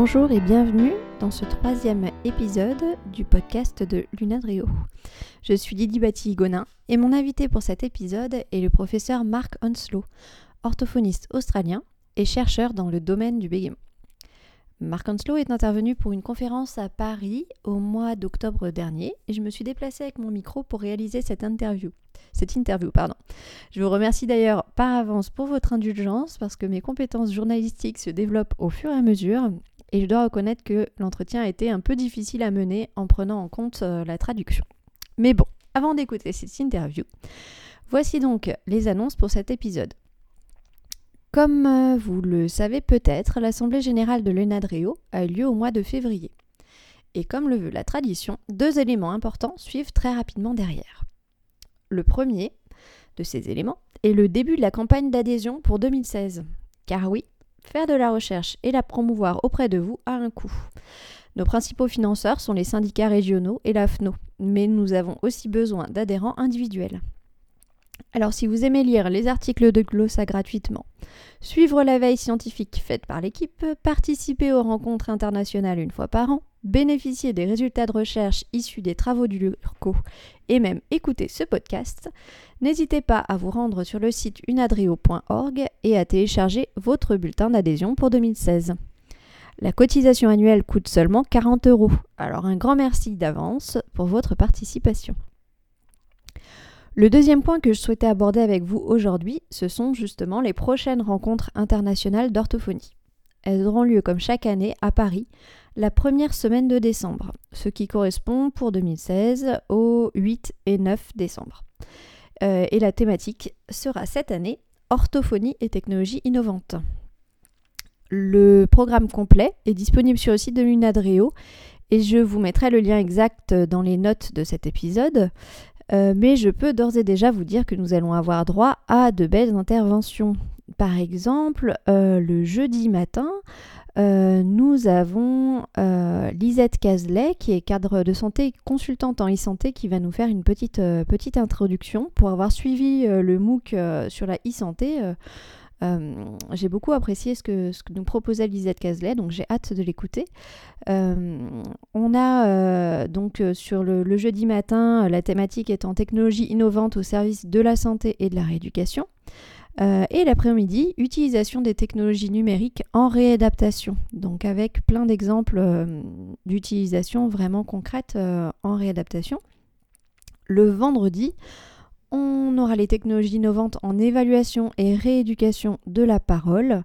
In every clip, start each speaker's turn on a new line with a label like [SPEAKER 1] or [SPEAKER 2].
[SPEAKER 1] Bonjour et bienvenue dans ce troisième épisode du podcast de Lunadrio. Je suis Lydie Batti-Gonin et mon invité pour cet épisode est le professeur Mark Onslow, orthophoniste australien et chercheur dans le domaine du bégaiement. Mark Onslow est intervenu pour une conférence à Paris au mois d'octobre dernier et je me suis déplacée avec mon micro pour réaliser cette interview. Cette interview, pardon. Je vous remercie d'ailleurs par avance pour votre indulgence parce que mes compétences journalistiques se développent au fur et à mesure et je dois reconnaître que l'entretien a été un peu difficile à mener en prenant en compte euh, la traduction. Mais bon, avant d'écouter cette interview, voici donc les annonces pour cet épisode. Comme euh, vous le savez peut-être, l'Assemblée générale de l'ENADREO a eu lieu au mois de février. Et comme le veut la tradition, deux éléments importants suivent très rapidement derrière. Le premier de ces éléments est le début de la campagne d'adhésion pour 2016. Car oui, faire de la recherche et la promouvoir auprès de vous a un coût. Nos principaux financeurs sont les syndicats régionaux et l'AFNO, mais nous avons aussi besoin d'adhérents individuels. Alors si vous aimez lire les articles de Glossa gratuitement, suivre la veille scientifique faite par l'équipe, participer aux rencontres internationales une fois par an, bénéficier des résultats de recherche issus des travaux du LURCO et même écouter ce podcast, n'hésitez pas à vous rendre sur le site unadrio.org et à télécharger votre bulletin d'adhésion pour 2016. La cotisation annuelle coûte seulement 40 euros, alors un grand merci d'avance pour votre participation. Le deuxième point que je souhaitais aborder avec vous aujourd'hui, ce sont justement les prochaines rencontres internationales d'orthophonie. Elles auront lieu comme chaque année à Paris, la première semaine de décembre, ce qui correspond pour 2016 au 8 et 9 décembre. Euh, et la thématique sera cette année orthophonie et technologies innovantes. Le programme complet est disponible sur le site de l'UNADREO et je vous mettrai le lien exact dans les notes de cet épisode. Euh, mais je peux d'ores et déjà vous dire que nous allons avoir droit à de belles interventions. Par exemple, euh, le jeudi matin, euh, nous avons Lisette Cazelet, qui est cadre de santé consultante en e-santé, qui va nous faire une petite, petite introduction. Pour avoir suivi le MOOC sur la e-santé, euh, j'ai beaucoup apprécié ce que, nous proposait Lisette Cazelet, donc j'ai hâte de l'écouter. Euh, on a euh, donc sur le, jeudi matin la thématique étant technologie innovante au service de la santé et de la rééducation. Et l'après-midi, utilisation des technologies numériques en réadaptation, donc avec plein d'exemples d'utilisation vraiment concrètes en réadaptation. Le vendredi, on aura les technologies innovantes en évaluation et rééducation de la parole.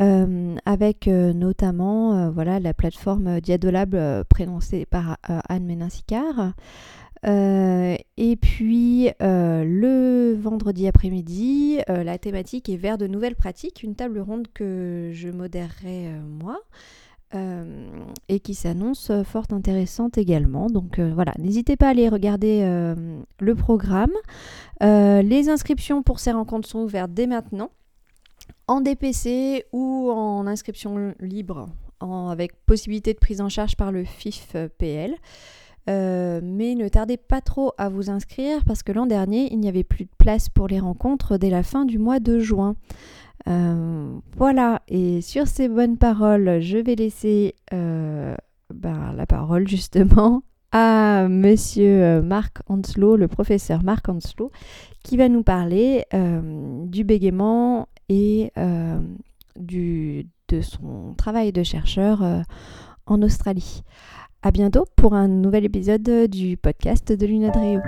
[SPEAKER 1] Euh, avec euh, notamment euh, voilà, la plateforme Diadolab prénoncée par Anne Ménin-Sicard. et puis le vendredi après-midi, la thématique est vers de nouvelles pratiques, une table ronde que je modérerai moi. Euh, et qui s'annonce fort intéressante également. Donc euh, voilà, n'hésitez pas à aller regarder euh, le programme. les inscriptions pour ces rencontres sont ouvertes dès maintenant, en DPC ou en inscription libre, avec possibilité de prise en charge par le FIF-PL. Mais ne tardez pas trop à vous inscrire parce que l'an dernier, il n'y avait plus de place pour les rencontres dès la fin du mois de juin. Euh, voilà, et sur ces bonnes paroles, je vais laisser euh, ben, la parole justement à monsieur euh, Marc Hanslow, le professeur Marc Hanslow, qui va nous parler du bégaiement et de son travail de chercheur en Australie. À bientôt pour un nouvel épisode du podcast de l'Unadrio.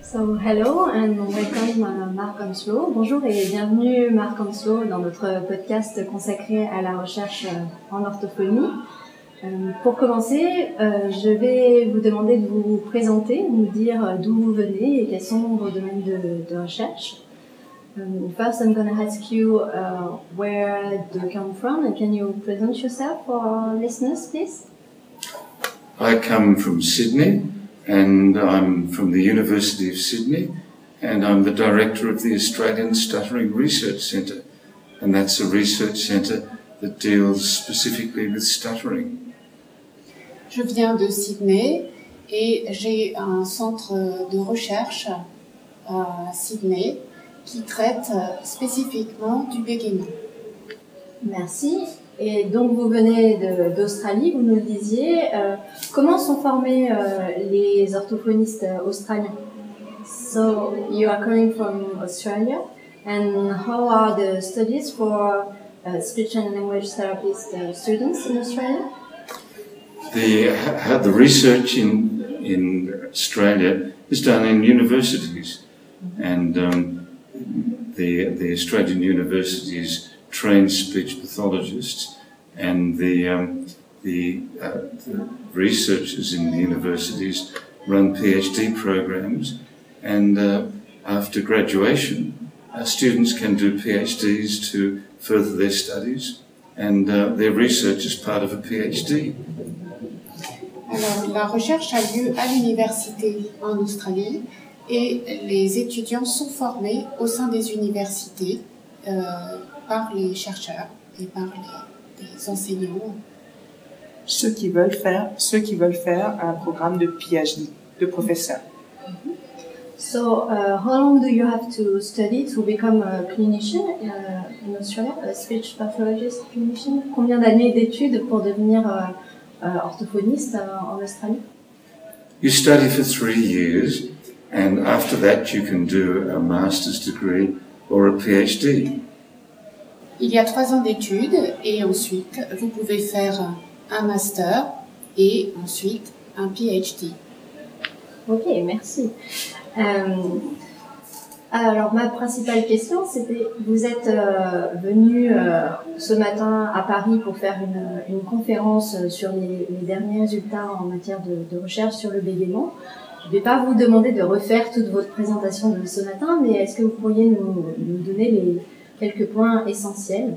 [SPEAKER 1] So, hello and welcome uh, Marc. Bonjour et bienvenue Marc Onslow dans notre podcast consacré à la recherche euh, en orthophonie. Euh, pour commencer, euh, je vais vous demander de vous présenter, nous dire d'où vous venez et quels sont vos domaines de, de recherche. Um, first, I'm going to ask you uh, where do you come from and can you present yourself for our listeners, please?
[SPEAKER 2] I come from Sydney. and I'm from the University of Sydney, and I'm the director of the Australian Stuttering Research Centre, and that's a research centre that deals specifically with stuttering.
[SPEAKER 3] Je viens de Sydney et j'ai un centre de recherche à Sydney qui traite spécifiquement du bégaiement.
[SPEAKER 1] Merci. Et donc vous venez d'Australie, vous nous le disiez. Euh, comment sont formés euh, les orthophonistes australiens? So you are coming from Australia, and how are the studies for uh, speech and language therapist uh, students in Australia?
[SPEAKER 2] The, how the research in, in Australia. Is done in universities, and um, the, the Australian universities train speech pathologists, and the, um, the, uh, the researchers in the universities run PhD programs, and uh, after graduation, uh, students can do PhDs to further their studies, and uh, their research is part of a PhD.
[SPEAKER 3] Alors, la recherche a lieu à l'université en Australie et les étudiants sont formés au sein des universités euh, par les chercheurs et par les, les, enseignants.
[SPEAKER 4] Ceux qui veulent faire, ceux qui veulent faire un programme de PhD, de professeur.
[SPEAKER 1] So, uh, how long do you have to study to become a clinician uh, in Australia, a speech pathologist clinician? Combien d'années d'études pour devenir uh, uh orthophoniste uh, en Australie?
[SPEAKER 2] You study for three years, and after that, you can do a master's degree or a PhD.
[SPEAKER 3] Il y a trois ans d'études, et ensuite, vous pouvez faire un master et ensuite un PhD.
[SPEAKER 1] Ok, merci. Euh, alors ma principale question, c'était, vous êtes euh, venu euh, ce matin à Paris pour faire une, une conférence sur les, les, derniers résultats en matière de, de recherche sur le bégaiement. Je ne vais pas vous demander de refaire toute votre présentation de ce matin, mais est-ce que vous pourriez nous, nous donner les quelques points essentiels?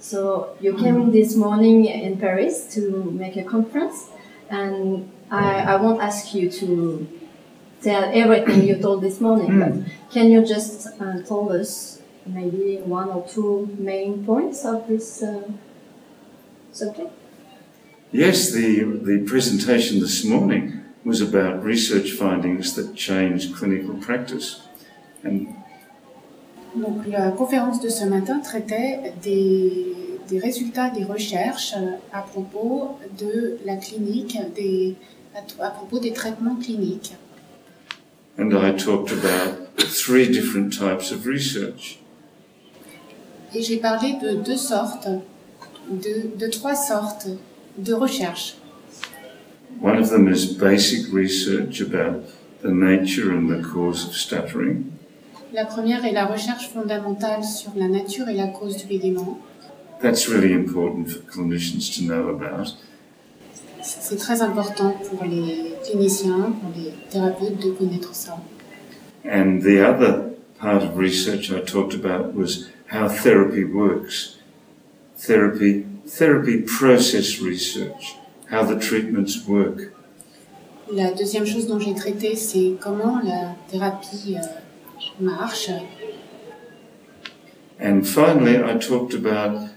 [SPEAKER 1] So you came this morning in Paris to make a conference, and I, I won't ask you to tell everything you told this morning, mm. but can you just uh, tell us maybe one or two main points of this uh, subject?
[SPEAKER 2] Yes, the, the presentation this morning was about research findings that change clinical practice. And
[SPEAKER 3] Donc, la conférence de ce matin traitait des, des résultats des recherches à propos de la clinique, des, à, à propos des traitements cliniques.
[SPEAKER 2] And I talked about three different types of research.
[SPEAKER 3] Et j'ai parlé de deux sortes, de, de trois sortes de recherche.
[SPEAKER 2] One of them is basic research about the nature and the cause of stuttering.
[SPEAKER 3] La première est la recherche fondamentale sur la nature et la cause du bégaiement.
[SPEAKER 2] That's really important for clinicians to know about.
[SPEAKER 3] C'est très important pour les cliniciens, pour les thérapeutes de connaître ça.
[SPEAKER 2] And the other part of research I talked about was how therapy works. Therapy, therapy process research, how the treatments work.
[SPEAKER 3] La deuxième chose dont j'ai traité, c'est comment la thérapie euh, marche.
[SPEAKER 2] And finally, I talked about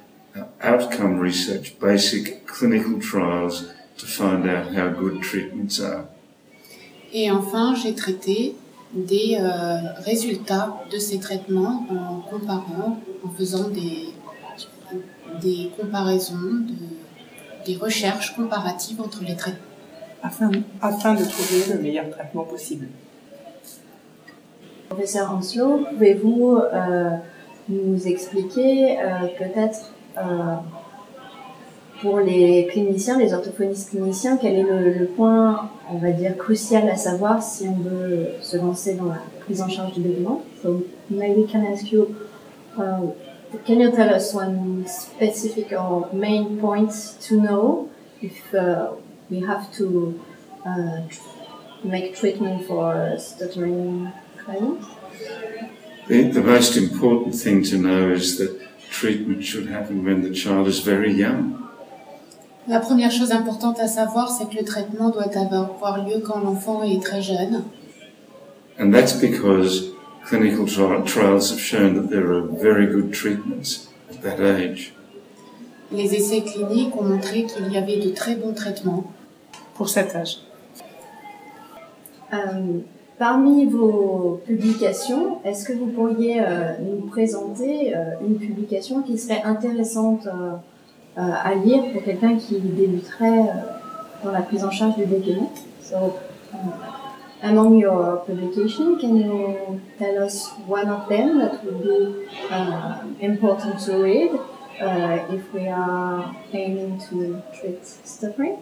[SPEAKER 2] outcome research, basic clinical trials to find out how good treatments are.
[SPEAKER 3] Et enfin, j'ai traité des euh, résultats de ces traitements en comparant, en faisant des, des comparaisons, de, des recherches comparatives entre les traitements.
[SPEAKER 4] Afin, afin de trouver le meilleur traitement possible.
[SPEAKER 1] Professeur Anslo, pouvez-vous euh, nous expliquer euh, peut-être euh, pour les cliniciens, les orthophonistes cliniciens, quel est le, point, on va dire, crucial à savoir si on veut se lancer dans la prise en charge du bébément So maybe can I ask you, uh, can you tell us one specific or main point to know if uh, we have to uh, make treatment for stuttering clients?
[SPEAKER 2] The, the most important thing to know is that treatment should happen when the child is very young.
[SPEAKER 3] La première chose importante à savoir, c'est que le traitement doit avoir lieu quand l'enfant est très jeune.
[SPEAKER 2] And that's because clinical trials have shown that there are very good treatments at that age.
[SPEAKER 3] Les essais cliniques ont montré qu'il y avait de très bons traitements
[SPEAKER 4] pour cet âge.
[SPEAKER 1] Euh, parmi vos publications, est-ce que vous pourriez euh, nous présenter euh, une publication qui serait intéressante à lire pour quelqu'un qui débuterait euh, dans la prise en charge du So, um, among your publications, can you tell us one of them that would be uh, important to read uh, if we are aiming to treat stuttering?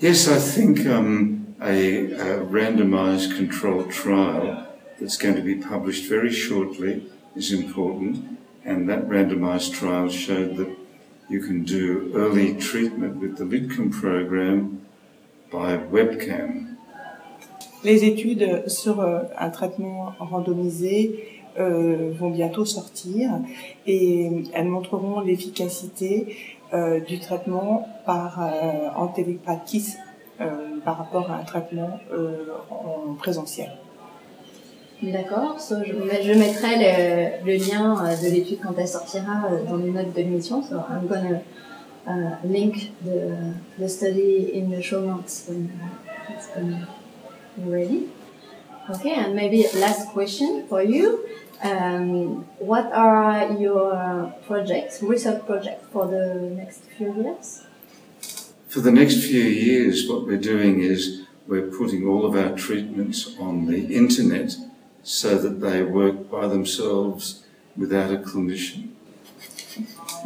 [SPEAKER 2] Yes, I think um, a, a randomized controlled trial that's going to be published very shortly is important, and that randomized trial showed that you can do early treatment with the LIDCOM program by webcam.
[SPEAKER 4] Les études sur euh, un traitement randomisé euh, vont bientôt sortir et elles montreront l'efficacité euh, du traitement par euh, en télépratique euh, par rapport à un traitement en présentiel.
[SPEAKER 1] D'accord, so, je, met- je mettrai le, le lien euh, de l'étude quand elle sortira euh, dans les notes de l'émission. So I'm gonna uh, link the, the study in the show notes when uh, it's gonna be ready. Okay, and maybe last question for you. Um, what are your projects, research projects for the next few years?
[SPEAKER 2] For the next few years, what we're doing is we're putting all of our treatments on the internet so that they work by themselves without a clinician?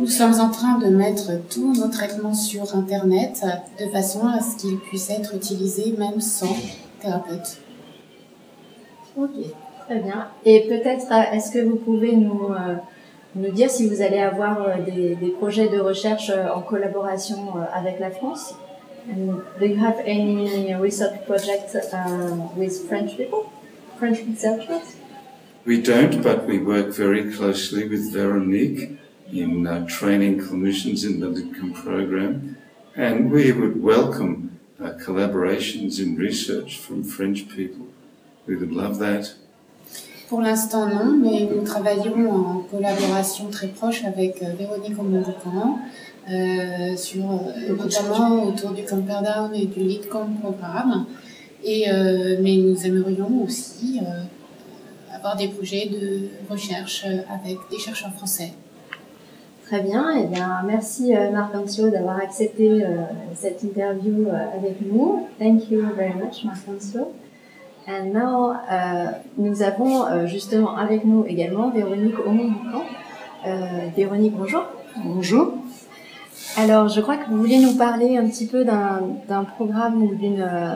[SPEAKER 3] Nous sommes en train de mettre tous nos traitements sur Internet de façon à ce qu'ils puissent être utilisés même sans thérapeute.
[SPEAKER 1] Ok, très bien. Et peut-être, euh, est-ce que vous pouvez nous, euh, nous dire si vous allez avoir euh, des, des projets de recherche euh, en collaboration avec la France? And do you have any research projects uh, with French people, French researchers?
[SPEAKER 2] We don't, but we work very closely with Veronique in uh, training clinicians in the LIDCOM program, and we would welcome uh, collaborations in research from French people. We would love that.
[SPEAKER 3] Pour l'instant, non, mais nous travaillons en collaboration très proche avec euh, Véronique Aumont-Ducamp, euh, sur, euh, notamment autour du Camperdown et du LeadCom programme. Et, euh, mais nous aimerions aussi euh, avoir des projets de recherche euh, avec des chercheurs français.
[SPEAKER 1] Très bien. Eh bien, merci euh, Marc Ancio d'avoir accepté euh, cette interview avec nous. Thank you very much, Marc Ancio. And now, euh, nous avons euh, justement avec nous également Véronique Aumont-Boucan. Euh, Véronique, bonjour.
[SPEAKER 4] Bonjour.
[SPEAKER 1] Alors, je crois que vous vouliez nous parler un petit peu d'un d'un programme ou d'une euh,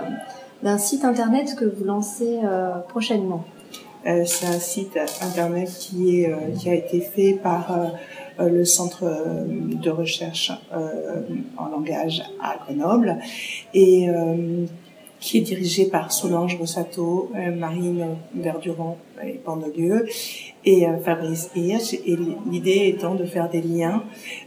[SPEAKER 1] d'un site internet que vous lancez euh, prochainement.
[SPEAKER 4] Euh, c'est un site internet qui, est, euh, qui a été fait par le centre de recherche en langage à Grenoble et qui est dirigé par Solange Rossato, Marine Verdurand et Pandelieu et euh, Fabrice Hirsch. Et l'idée étant de faire des liens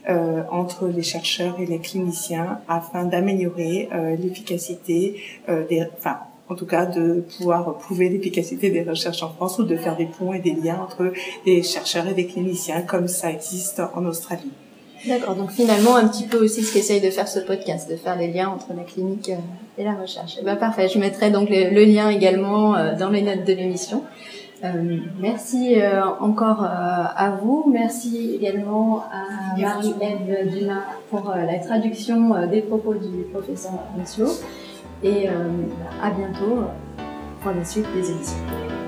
[SPEAKER 4] euh, entre les chercheurs et les cliniciens afin d'améliorer euh, l'efficacité euh, des, enfin, en tout cas de pouvoir prouver l'efficacité des recherches en France ou de faire des ponts et des liens entre des chercheurs et des cliniciens comme ça existe en Australie.
[SPEAKER 1] D'accord, donc finalement un petit peu aussi ce qu'essaye de faire ce podcast, de faire les liens entre la clinique euh, et la recherche. Eh ben parfait, je mettrai donc le, le lien également euh, dans les notes de l'émission. Euh, merci euh, encore euh, à vous, merci également à Marie-Ève Dumas pour la traduction des propos du professeur Ancio et à bientôt pour la suite des émissions.